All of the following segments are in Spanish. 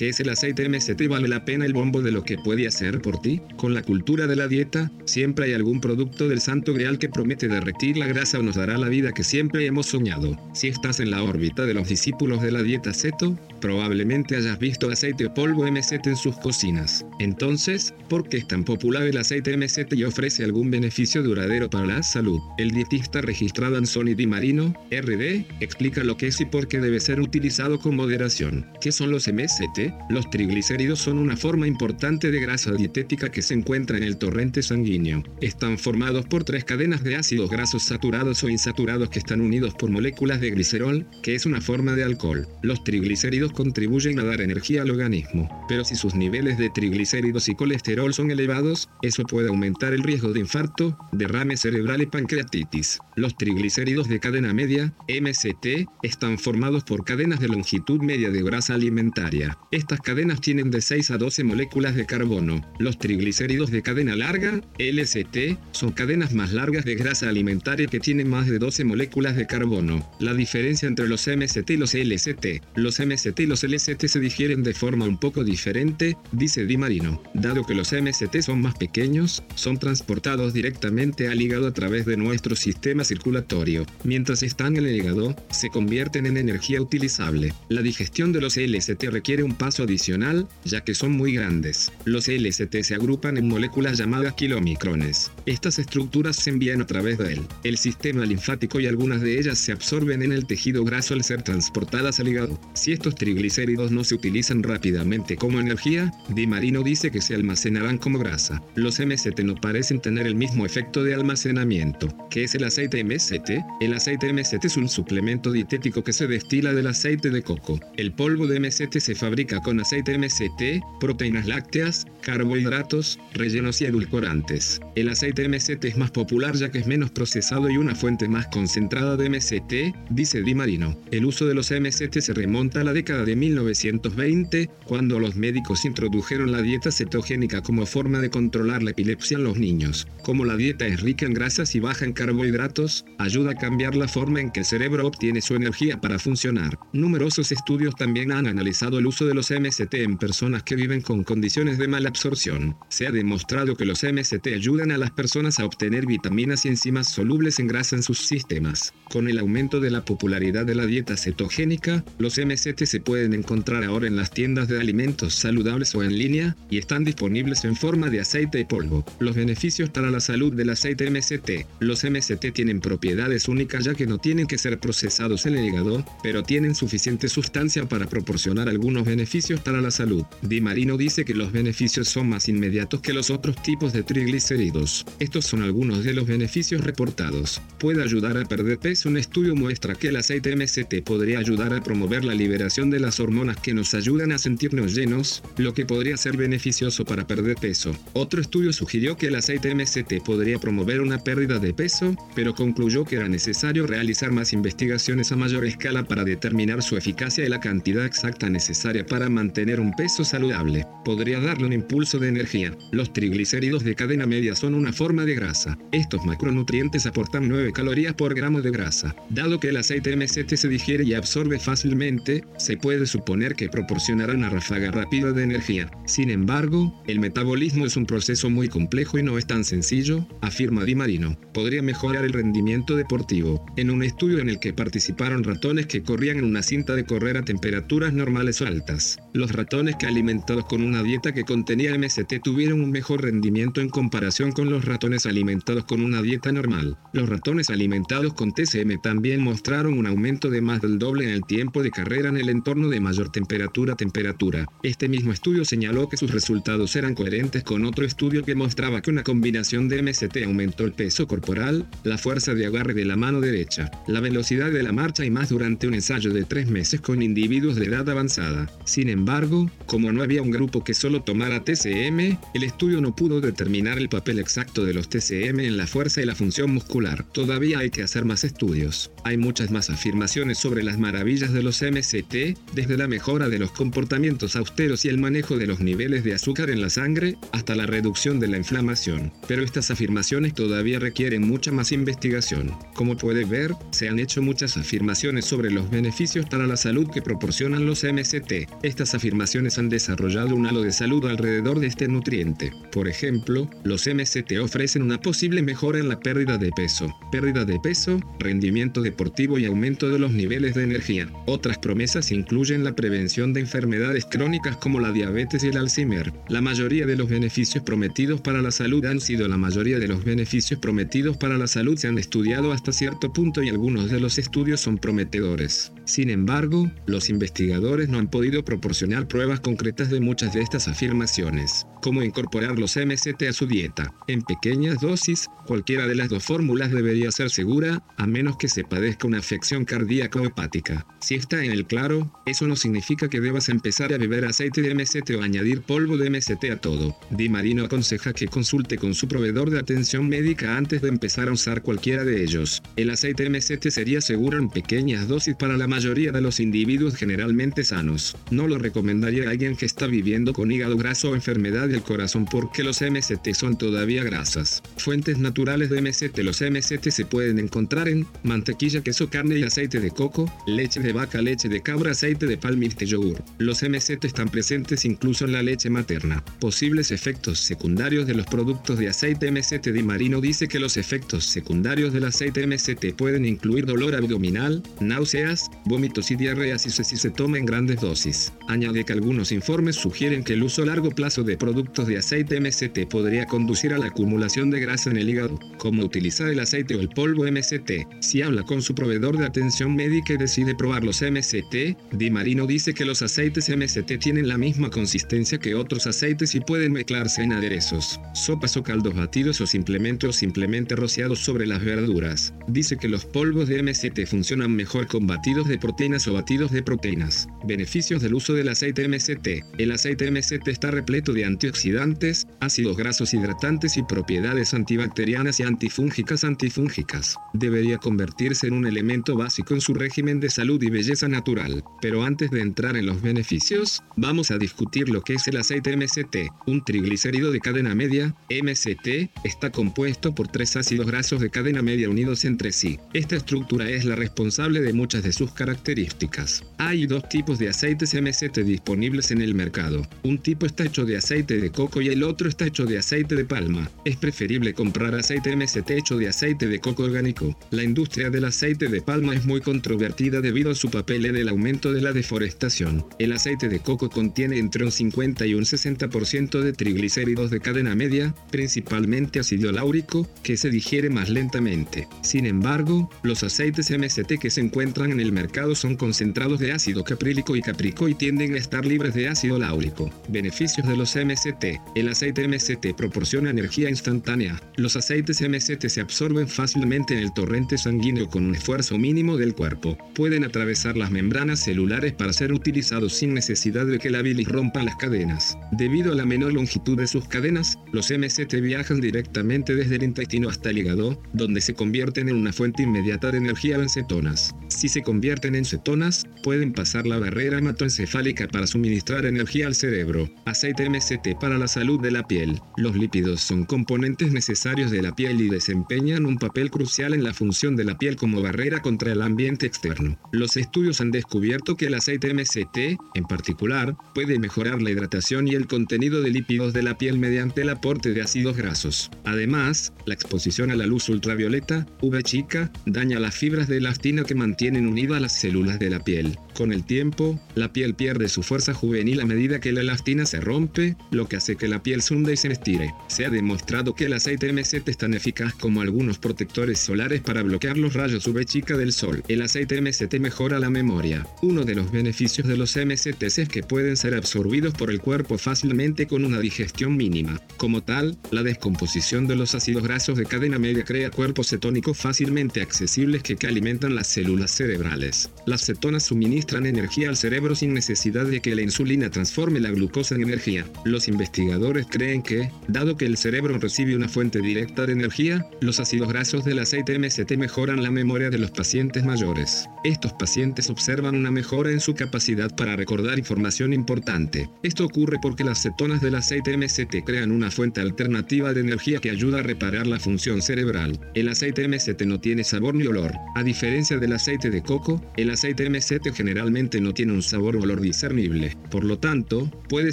¿Qué es el aceite MCT? ¿Vale la pena el bombo de lo que puede hacer por ti? Con la cultura de la dieta, siempre hay algún producto del santo grial que promete derretir la grasa o nos dará la vida que siempre hemos soñado. Si estás en la órbita de los discípulos de la dieta ceto, probablemente hayas visto aceite o polvo MCT en sus cocinas. Entonces, ¿por qué es tan popular el aceite MCT y ofrece algún beneficio duradero para la salud? El dietista registrado Anthony Di Marino, RD, explica lo que es y por qué debe ser utilizado con moderación. ¿Qué son los MCT? Los triglicéridos son una forma importante de grasa dietética que se encuentra en el torrente sanguíneo. Están formados por tres cadenas de ácidos grasos saturados o insaturados que están unidos por moléculas de glicerol, que es una forma de alcohol. Los triglicéridos contribuyen a dar energía al organismo, pero si sus niveles de triglicéridos y colesterol son elevados, eso puede aumentar el riesgo de infarto, derrame cerebral y pancreatitis. Los triglicéridos de cadena media, MCT, están formados por cadenas de longitud media de grasa alimentaria. Estas cadenas tienen de 6 a 12 moléculas de carbono. Los triglicéridos de cadena larga, LCT, son cadenas más largas de grasa alimentaria que tienen más de 12 moléculas de carbono. La diferencia entre los MCT y los LCT. Los MCT y los LCT se difieren de forma un poco diferente, dice Di Marino. Dado que los MCT son más pequeños, son transportados directamente al hígado a través de nuestro sistema circulatorio. Mientras están en el hígado, se convierten en energía utilizable. La digestión de los LCT requiere un paso adicional, ya que son muy grandes. Los LST se agrupan en moléculas llamadas kilomicrones. Estas estructuras se envían a través de él. El sistema linfático y algunas de ellas se absorben en el tejido graso al ser transportadas al hígado. Si estos triglicéridos no se utilizan rápidamente como energía, Di Marino dice que se almacenarán como grasa. Los MST no parecen tener el mismo efecto de almacenamiento. ¿Qué es el aceite MST? El aceite MST es un suplemento dietético que se destila del aceite de coco. El polvo de MST se fabrica con aceite MCT, proteínas lácteas, carbohidratos, rellenos y edulcorantes. El aceite MCT es más popular ya que es menos procesado y una fuente más concentrada de MCT, dice Di Marino. El uso de los MCT se remonta a la década de 1920, cuando los médicos introdujeron la dieta cetogénica como forma de controlar la epilepsia en los niños. Como la dieta es rica en grasas y baja en carbohidratos, ayuda a cambiar la forma en que el cerebro obtiene su energía para funcionar. Numerosos estudios también han analizado el uso de los MST en personas que viven con condiciones de mala absorción. Se ha demostrado que los MST ayudan a las personas a obtener vitaminas y enzimas solubles en grasa en sus sistemas. Con el aumento de la popularidad de la dieta cetogénica, los MST se pueden encontrar ahora en las tiendas de alimentos saludables o en línea y están disponibles en forma de aceite y polvo. Los beneficios para la salud del aceite MST. Los MST tienen propiedades únicas ya que no tienen que ser procesados en el hígado, pero tienen suficiente sustancia para proporcionar algunos beneficios para la salud. Di Marino dice que los beneficios son más inmediatos que los otros tipos de triglicéridos. Estos son algunos de los beneficios reportados. Puede ayudar a perder peso. Un estudio muestra que el aceite MCT podría ayudar a promover la liberación de las hormonas que nos ayudan a sentirnos llenos, lo que podría ser beneficioso para perder peso. Otro estudio sugirió que el aceite MCT podría promover una pérdida de peso, pero concluyó que era necesario realizar más investigaciones a mayor escala para determinar su eficacia y la cantidad exacta necesaria para mantener un peso saludable. Podría darle un impulso de energía. Los triglicéridos de cadena media son una forma de grasa. Estos macronutrientes aportan 9 calorías por gramo de grasa. Dado que el aceite MCT se digiere y absorbe fácilmente, se puede suponer que proporcionará una ráfaga rápida de energía. Sin embargo, el metabolismo es un proceso muy complejo y no es tan sencillo, afirma Di Marino. Podría mejorar el rendimiento deportivo. En un estudio en el que participaron ratones que corrían en una cinta de correr a temperaturas normales o altas, los ratones que alimentados con una dieta que contenía MST tuvieron un mejor rendimiento en comparación con los ratones alimentados con una dieta normal. Los ratones alimentados con TCM también mostraron un aumento de más del doble en el tiempo de carrera en el entorno de mayor temperatura temperatura. Este mismo estudio señaló que sus resultados eran coherentes con otro estudio que mostraba que una combinación de MST aumentó el peso corporal, la fuerza de agarre de la mano derecha, la velocidad de la marcha y más durante un ensayo de tres meses con individuos de edad avanzada. Sin embargo, como no había un grupo que solo tomara TCM, el estudio no pudo determinar el papel exacto de los TCM en la fuerza y la función muscular. Todavía hay que hacer más estudios. Hay muchas más afirmaciones sobre las maravillas de los MCT, desde la mejora de los comportamientos austeros y el manejo de los niveles de azúcar en la sangre, hasta la reducción de la inflamación. Pero estas afirmaciones todavía requieren mucha más investigación. Como puede ver, se han hecho muchas afirmaciones sobre los beneficios para la salud que proporcionan los MCT. Estas afirmaciones han desarrollado un halo de salud alrededor de este nutriente. Por ejemplo, los MCT ofrecen una posible mejora en la pérdida de peso, pérdida de peso, rendimiento deportivo y aumento de los niveles de energía. Otras promesas incluyen la prevención de enfermedades crónicas como la diabetes y el Alzheimer. La mayoría de los beneficios prometidos para la salud han sido la mayoría de los beneficios prometidos para la salud se han estudiado hasta cierto punto y algunos de los estudios son prometedores. Sin embargo, los investigadores no han podido proporcionar pruebas concretas de muchas de estas afirmaciones, como incorporar los MCT a su dieta. En pequeñas dosis, cualquiera de las dos fórmulas debería ser segura, a menos que se padezca una afección cardíaca o hepática. Si está en el claro, eso no significa que debas empezar a beber aceite de MCT o añadir polvo de MCT a todo. Di Marino aconseja que consulte con su proveedor de atención médica antes de empezar a usar cualquiera de ellos. El aceite MCT sería seguro en pequeñas dosis para la mayoría de los individuos generalmente sanos. No lo recomendaría a alguien que está viviendo con hígado graso o enfermedad del corazón porque los MCT son todavía grasas. Fuentes naturales de MCT Los MCT se pueden encontrar en mantequilla, queso, carne y aceite de coco, leche de vaca, leche de cabra, aceite de palma y yogur. Los MCT están presentes incluso en la leche materna. Posibles efectos secundarios de los productos de aceite MCT Di Marino dice que los efectos secundarios del aceite MCT pueden incluir dolor abdominal, náuseas, vómitos y diarreas si se toma en grandes dosis. Añade que algunos informes sugieren que el uso a largo plazo de productos de aceite MCT podría conducir a la acumulación de grasa en el hígado. Como utilizar el aceite o el polvo MCT? Si habla con su proveedor de atención médica y decide probar los MCT, Di Marino dice que los aceites MCT tienen la misma consistencia que otros aceites y pueden mezclarse en aderezos, sopas o caldos batidos o simplemente o simplemente rociados sobre las verduras. Dice que los polvos de MCT funcionan mejor con batidos de proteínas o batidos de proteínas. Beneficios del uso del aceite MCT. El aceite MCT está repleto de antioxidantes, ácidos grasos hidratantes y propiedades antibacterianas y antifúngicas antifúngicas. Debería convertirse en un elemento básico en su régimen de salud y belleza natural. Pero antes de entrar en los beneficios, vamos a discutir lo que es el aceite MCT. Un triglicérido de cadena media, MCT, está compuesto por tres ácidos grasos de cadena media unidos entre sí. Esta estructura es la responsable de muchas de sus características. Hay dos tipos de aceites MCT disponibles en el mercado. Un tipo está hecho de aceite de coco y el otro está hecho de aceite de palma. Es preferible comprar aceite MCT hecho de aceite de coco orgánico. La industria del aceite de palma es muy controvertida debido a su papel en el aumento de la deforestación. El aceite de coco contiene entre un 50 y un 60% de triglicéridos de cadena media, principalmente ácido láurico, que se digiere más lentamente. Sin embargo, los aceites MCT que se encuentran en el mercado son concentrados de ácido caprílico y caprico y tienden a estar libres de ácido láurico. Beneficios de los MCT. El aceite MCT proporciona energía instantánea. Los aceites MCT se absorben fácilmente en el torrente sanguíneo con un esfuerzo mínimo del cuerpo. Pueden atravesar las membranas celulares para ser utilizados sin necesidad de que la bilis rompa las cadenas. Debido a la menor longitud de sus cadenas, los MCT viajan directamente desde el intestino hasta el hígado, donde se convierten en una fuente inmediata de energía en cetonas. Si se convierten en cetonas, pueden pasar la barrera hematoencefálica para suministrar energía al cerebro. Aceite MCT para la salud de la piel. Los lípidos son componentes necesarios de la piel y desempeñan un papel crucial en la función de la piel como barrera contra el ambiente externo. Los estudios han descubierto que el aceite MCT, en particular, puede mejorar la hidratación y el contenido de lípidos de la piel mediante el aporte de ácidos grasos. Además, la exposición a la luz ultravioleta, UV chica, daña las fibras de elastina que mantienen unidas las células de la piel. Con el tiempo, la piel pierde su fuerza juvenil a medida que la elastina se rompe, lo que hace que la piel se y se estire. Se ha demostrado que el aceite MCT es tan eficaz como algunos protectores solares para bloquear los rayos UV chica del sol. El aceite MCT mejora la memoria. Uno de los beneficios de los MCT es que pueden ser absorbidos por el cuerpo fácilmente con una digestión mínima. Como tal, la descomposición de los ácidos grasos de cadena media crea cuerpos cetónicos fácilmente accesibles que, que alimentan las células cerebrales. Las cetonas suministran energía al cerebro sin necesidad de que la insulina transforme la glucosa en energía. Los investigadores creen que, dado que el cerebro recibe una fuente directa de energía, los ácidos grasos del aceite MCT mejoran la memoria de los pacientes mayores. Estos pacientes observan una mejora en su capacidad para recordar información importante. Esto ocurre porque las cetonas del aceite MCT crean una fuente alternativa de energía que ayuda a reparar la función cerebral. El aceite MCT no tiene sabor ni olor. A diferencia del aceite de coco, el aceite MCT generalmente no tiene un sabor o olor discernible. Por lo tanto, puede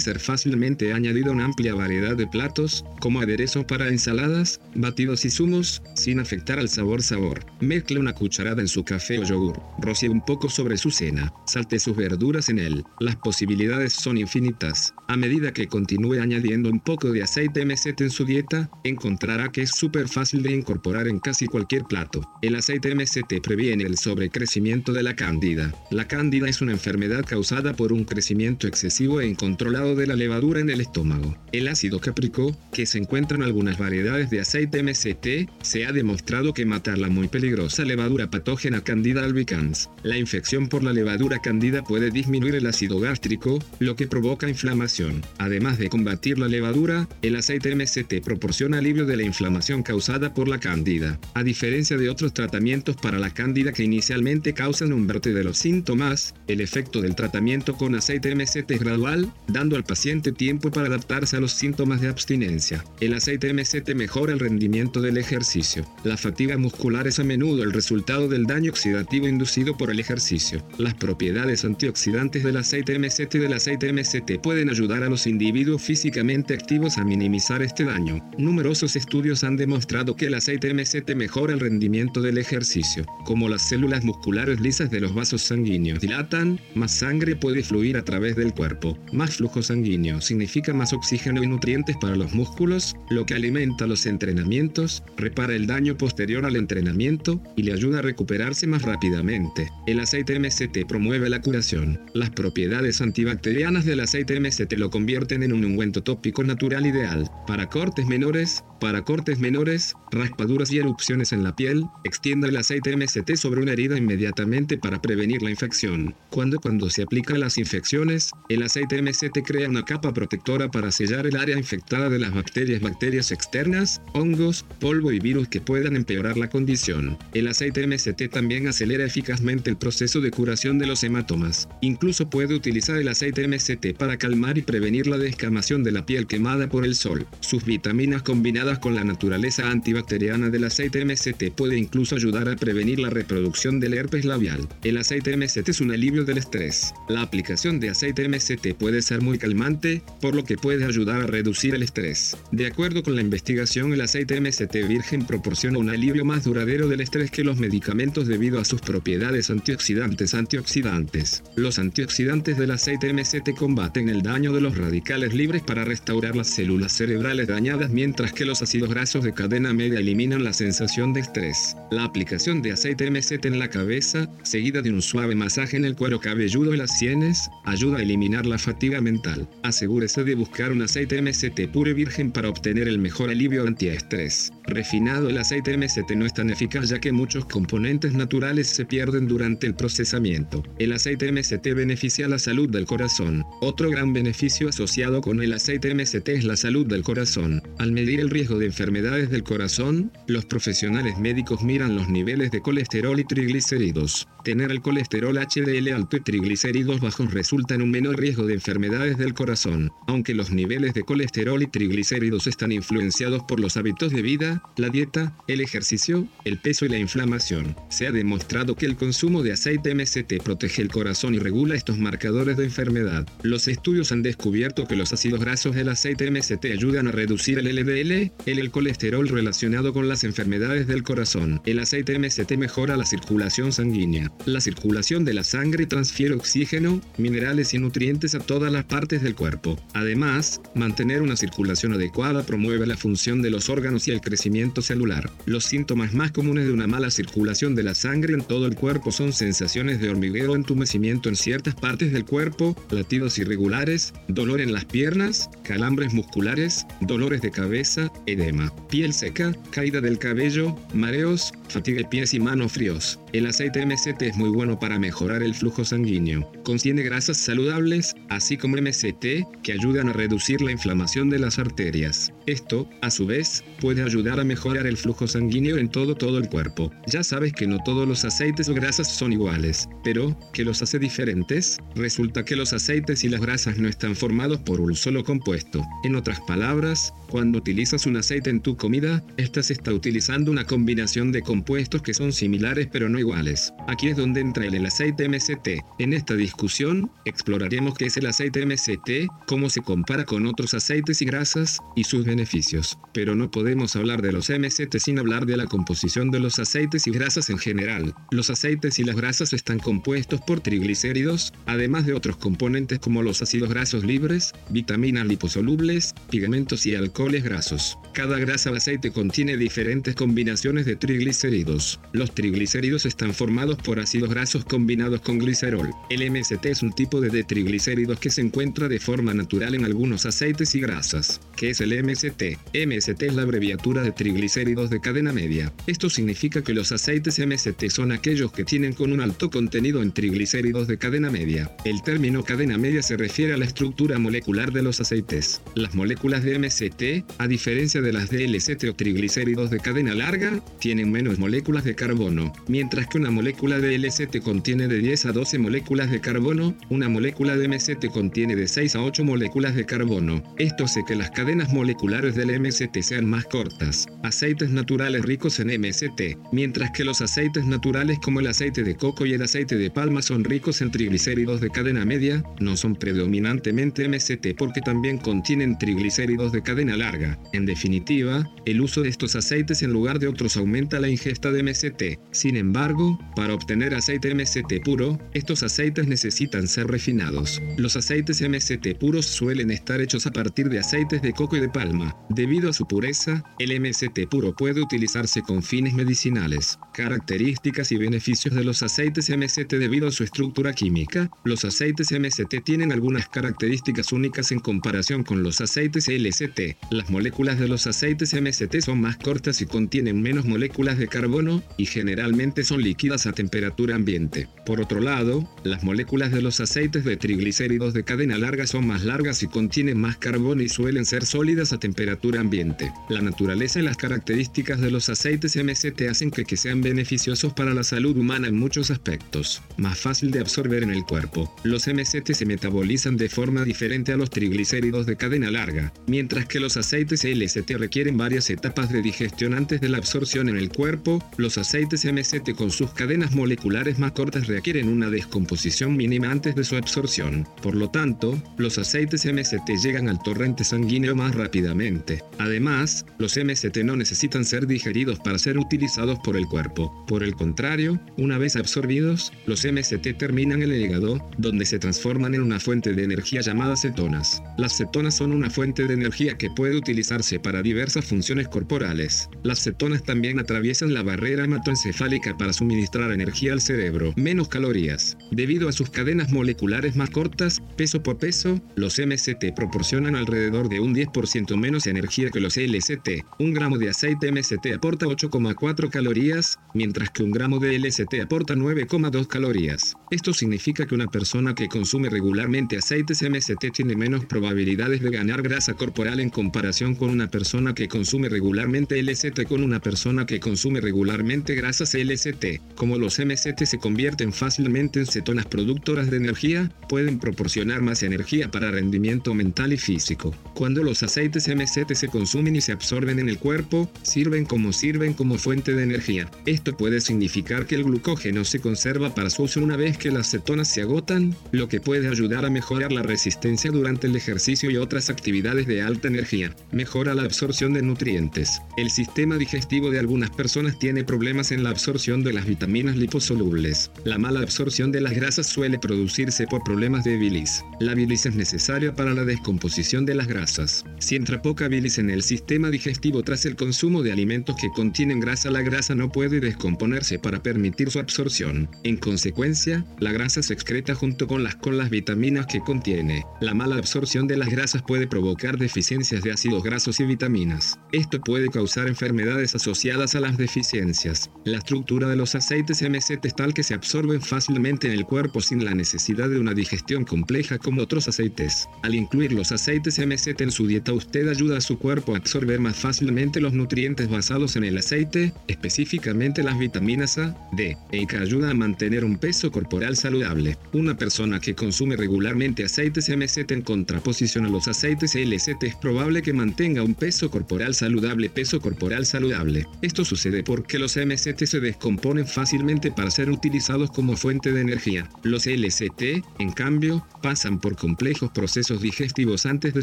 ser fácilmente añadido a una amplia variedad de platos, como aderezo para ensaladas, batidos y zumos, sin afectar al sabor sabor. Mezcle una cucharada en su café o yogur, rocíe un poco sobre su cena, salte sus verduras en él. Las posibilidades son infinitas. A medida que continúe añadiendo un poco de aceite MCT en su dieta, encontrará que es súper fácil de incorporar en casi cualquier plato. El aceite MCT previene el sobrecrecimiento de la cándida. La cándida es una enfermedad causada por un crecimiento excesivo e incontrolado de la levadura en el estómago. El ácido cáprico, que se encuentra en algunas variedades de aceite MCT, se ha demostrado que mata la muy peligrosa levadura patógena Candida albicans. La infección por la levadura candida puede disminuir el ácido gástrico, lo que provoca inflamación. Además de combatir la levadura, el aceite MCT proporciona alivio de la inflamación causada por la cándida. A diferencia de otros tratamientos para la cándida que inicialmente causan un brote de los síntomas, el efecto del tratamiento con aceite MCT es gradual, dando al paciente tiempo para adaptarse a los síntomas de abstinencia. El aceite MCT mejora el rendimiento del ejercicio. La fatiga muscular es a menudo el resultado del daño oxidativo inducido por el ejercicio. Las propiedades antioxidantes del aceite MCT y del aceite MCT pueden ayudar a los individuos físicamente activos a minimizar este daño. Numerosos estudios han demostrado que el aceite MCT mejora el rendimiento del ejercicio, como las células musculares lisas de los vasos sanguíneos dilatan, más sangre puede fluir a través del cuerpo. Más flujo sanguíneo significa más oxígeno y nutrientes para los músculos, lo que alimenta los entrenamientos, repara el daño posterior al entrenamiento y le ayuda a recuperarse más rápidamente. El aceite MCT promueve la curación. Las propiedades antibacterianas del aceite MCT lo convierten en un ungüento tópico natural ideal para cortes menores, para cortes menores, raspaduras y erupciones en la piel, extienda el aceite MCT sobre una herida inmediatamente para prevenir la infección. Cuando cuando se aplica a las infecciones, el aceite MCT crea una capa protectora para sellar el área infectada de las bacterias, bacterias externas, hongos, polvo y virus que puedan empeorar la condición. El aceite MCT también acelera eficazmente el proceso de curación de los hematomas. Incluso puede utilizar el aceite MCT para calmar y prevenir la descamación de la piel quemada por el sol. Sus vitaminas combinadas con la naturaleza antibacteriana del aceite MCT puede incluso ayudar a prevenir la reproducción del herpes labial. El aceite MCT es un alivio del estrés. La aplicación de aceite MCT puede ser muy calmante, por lo que puede ayudar a reducir el estrés. De acuerdo con la investigación, el aceite MCT virgen proporciona un alivio más duradero del estrés que los medicamentos debido a sus propiedades antioxidantes antioxidantes. Los antioxidantes del aceite MCT combaten el daño de los radicales libres para restaurar las células cerebrales dañadas mientras que los ácidos grasos de cadena media eliminan la sensación de estrés. La aplicación de aceite MCT en la cabeza, seguida de un suave masaje en el cuero cabelludo y las sienes, ayuda a eliminar la fatiga mental. Asegúrese de buscar un aceite MCT puro y virgen para obtener el mejor alivio antiestrés. Refinado, el aceite MCT no es tan eficaz ya que muchos componentes naturales se pierden durante el procesamiento. El aceite MCT beneficia la salud del corazón. Otro gran beneficio asociado con el aceite MCT es la salud del corazón. Al medir el riesgo de enfermedades del corazón, los profesionales médicos miran los niveles de colesterol y triglicéridos. Tener el colesterol HDL alto y triglicéridos bajos resulta en un menor riesgo de enfermedades del corazón, aunque los niveles de colesterol y triglicéridos están influenciados por los hábitos de vida, la dieta, el ejercicio, el peso y la inflamación. Se ha demostrado que el consumo de aceite MCT protege el corazón y regula estos marcadores de enfermedad. Los estudios han descubierto que los ácidos grasos del aceite MCT ayudan a reducir el LDL, el, colesterol relacionado con las enfermedades del corazón. El aceite MCT mejora la circulación sanguínea. La circulación de la sangre transfiere oxígeno, minerales y nutrientes a todas las partes del cuerpo. Además, mantener una circulación adecuada promueve la función de los órganos y el crecimiento celular. Los síntomas más comunes de una mala circulación de la sangre en todo el cuerpo son sensaciones de hormigueo, entumecimiento en ciertas partes del cuerpo, latidos irregulares, dolor en las piernas, calambres musculares, dolores de cabeza, edema, piel seca, caída del cabello, mareos, fatiga de pies y manos fríos. El aceite MCT es muy bueno para mejorar el flujo sanguíneo. Contiene grasas saludables, así como MCT, que ayudan a reducir la inflamación de las arterias. Esto, a su vez, puede ayudar a mejorar el flujo sanguíneo en todo todo el cuerpo. Ya sabes que no todos los aceites o grasas son iguales, pero ¿qué los hace diferentes? Resulta que los aceites y las grasas no están formados por un solo compuesto. En otras palabras, cuando utilizas un aceite en tu comida, esta se está utilizando una combinación de compuestos que son similares pero no iguales. Aquí es donde entra el, aceite MCT. En esta discusión, exploraremos qué es el aceite MCT, cómo se compara con otros aceites y grasas, y sus beneficios. Pero no podemos hablar de los MCT sin hablar de la composición de los aceites y grasas en general. Los aceites y las grasas están compuestos por triglicéridos, además de otros componentes como los ácidos grasos libres, vitaminas liposolubles, pigmentos y alcoholes grasos. Cada grasa o aceite contiene diferentes combinaciones de triglicéridos. Los triglicéridos están formados por ácidos grasos combinados con glicerol. El MCT es un tipo de triglicéridos que se encuentra de forma natural en algunos aceites y grasas. ¿Qué es el MCT? MCT es la abreviatura de triglicéridos de cadena media. Esto significa que los aceites MCT son aquellos que tienen con un alto contenido en triglicéridos de cadena media. El término cadena media se refiere a la estructura molecular de los aceites. Las moléculas de MCT, a diferencia de las de LCT o triglicéridos de cadena larga, tienen menos moléculas de carbono, mientras que una molécula de LCT contiene de 10 a 12 moléculas de carbono, una molécula de MCT contiene de 6 a 8 moléculas de carbono. Esto hace que las cadenas moleculares del MCT sean más cortas. Aceites naturales ricos en MCT, mientras que los aceites naturales como el aceite de coco y el aceite de palma son ricos en triglicéridos de cadena media, no son predominantemente MCT porque también contienen triglicéridos de cadena larga. En definitiva, el uso de estos aceites en lugar de otros aumenta la ingesta de MCT. Sin embargo, para obtener aceite MCT puro, estos aceites necesitan ser refinados. Los aceites MCT puros suelen estar hechos a partir de aceites de coco y de palma. Debido a su pureza, el MCT puro puede utilizarse con fines medicinales. Características y beneficios de los aceites MCT debido a su estructura química. Los aceites MCT tienen algunas características únicas en comparación con los aceites LCT. Las moléculas de los aceites MCT son más cortas y contienen menos moléculas de carbono y generalmente son líquidas a temperatura ambiente. Por otro lado, las moléculas de los aceites de triglicéridos de cadena larga son más largas y contienen más carbono y suelen ser sólidas a temperatura ambiente. La naturaleza y las características de los aceites MCT hacen que, sean beneficiosos para la salud humana en muchos aspectos. Más fácil de absorber en el cuerpo. Los MCT se metabolizan de forma diferente a los triglicéridos de cadena larga, mientras que los aceites LCT requieren varias etapas de digestión antes de la absorción en el cuerpo, los aceites MCT con sus cadenas moleculares más cortas requieren una descomposición mínima antes de su absorción. Por lo tanto, los aceites MCT llegan al torrente sanguíneo más rápidamente. Además, los MCT no necesitan ser digeridos para ser utilizados por el cuerpo. Por el contrario, una vez absorbidos, los MCT terminan en el hígado, donde se transforman en una fuente de energía llamada cetonas. Las cetonas son una fuente de energía que puede utilizarse para diversas funciones corporales. Las cetonas también atraviesan la barrera hematoencefálica para suministrar energía al cerebro, menos calorías. Debido a sus cadenas moleculares más cortas, peso por peso, los MCT proporcionan alrededor de un 10% menos energía que los LCT. Un gramo de aceite MCT aporta 8,4 calorías, mientras que un gramo de LCT aporta 9,2 calorías. Esto significa que una persona que consume regularmente aceites MCT tiene menos probabilidades de ganar grasa corporal en comparación con una persona que consume regularmente LCT con una persona que consume regularmente grasas LCT. Como los MCT se convierten fácilmente en cetonas productoras de energía, pueden proporcionar más energía para rendimiento mental y físico. Cuando los aceites MCT se consumen y se absorben en el cuerpo, sirven como sirven como fuente de energía. Esto puede significar que el glucógeno se conserva para su uso una vez que las cetonas se agotan, lo que puede ayudar a mejorar la resistencia durante el ejercicio y otras actividades de alta energía. Mejora la absorción de nutrientes. El sistema digestivo de algunas personas tiene problemas en la absorción de las vitaminas liposolubles. La mala absorción de las grasas suele producirse por problemas de bilis. La bilis es necesaria para la descomposición de las grasas. Si entra poca bilis en el sistema digestivo tras el consumo de alimentos que contienen grasa, la grasa no puede descomponerse para permitir su absorción. En consecuencia, la grasa se excreta junto con las, con las vitaminas que contiene. La mala absorción de las grasas puede provocar deficiencias de ácidos grasos y vitaminas. Esto puede causar enfermedades asociadas a las deficiencias. La estructura de los aceites MST es tal que se absorben fácilmente en el cuerpo sin la necesidad de una digestión compleja como otros aceites. Al incluir los aceites MST en su dieta usted ayuda a su cuerpo a absorber más fácilmente los nutrientes basados en el aceite, específicamente las vitaminas A, D, e que ayuda a mantener un peso corporal saludable. Una persona que consume regularmente aceites MST en contraposición a los aceites LCT es probable que mantenga un peso corporal saludable, peso corporal saludable. Esto sucede porque los MST se descomponen fácilmente para ser utilizados como fuente de energía. Los LCT, en cambio, pasan por complejos procesos digestivos antes de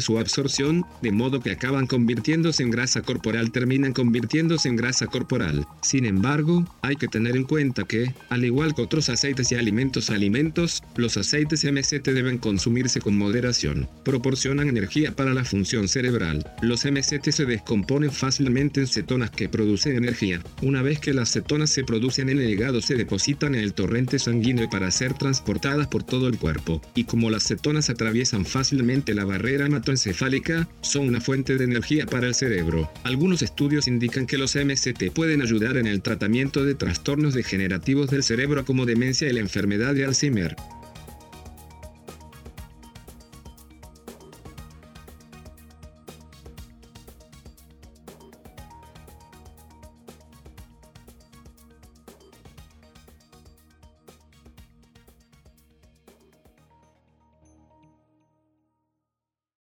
su absorción, de modo que acaban convirtiéndose en grasa corporal, terminan convirtiéndose en grasa corporal. Sin embargo, hay que tener en cuenta que, al igual que otros aceites y alimentos alimentos, los aceites MST deben consumirse con moderación. Proporcionan energía para la función cerebral. Los MST se descomponen fácilmente en cetonas que producen energía. Una vez que las cetonas se producen en el hígado se depositan en el torrente sanguíneo para ser transportadas por todo el cuerpo. Y como las cetonas atraviesan fácilmente la barrera hematoencefálica, son una fuente de energía para el cerebro. Algunos estudios indican que los MST pueden ayudar en el tratamiento de trastornos degenerativos del cerebro como demencia y la enfermedad de Alzheimer.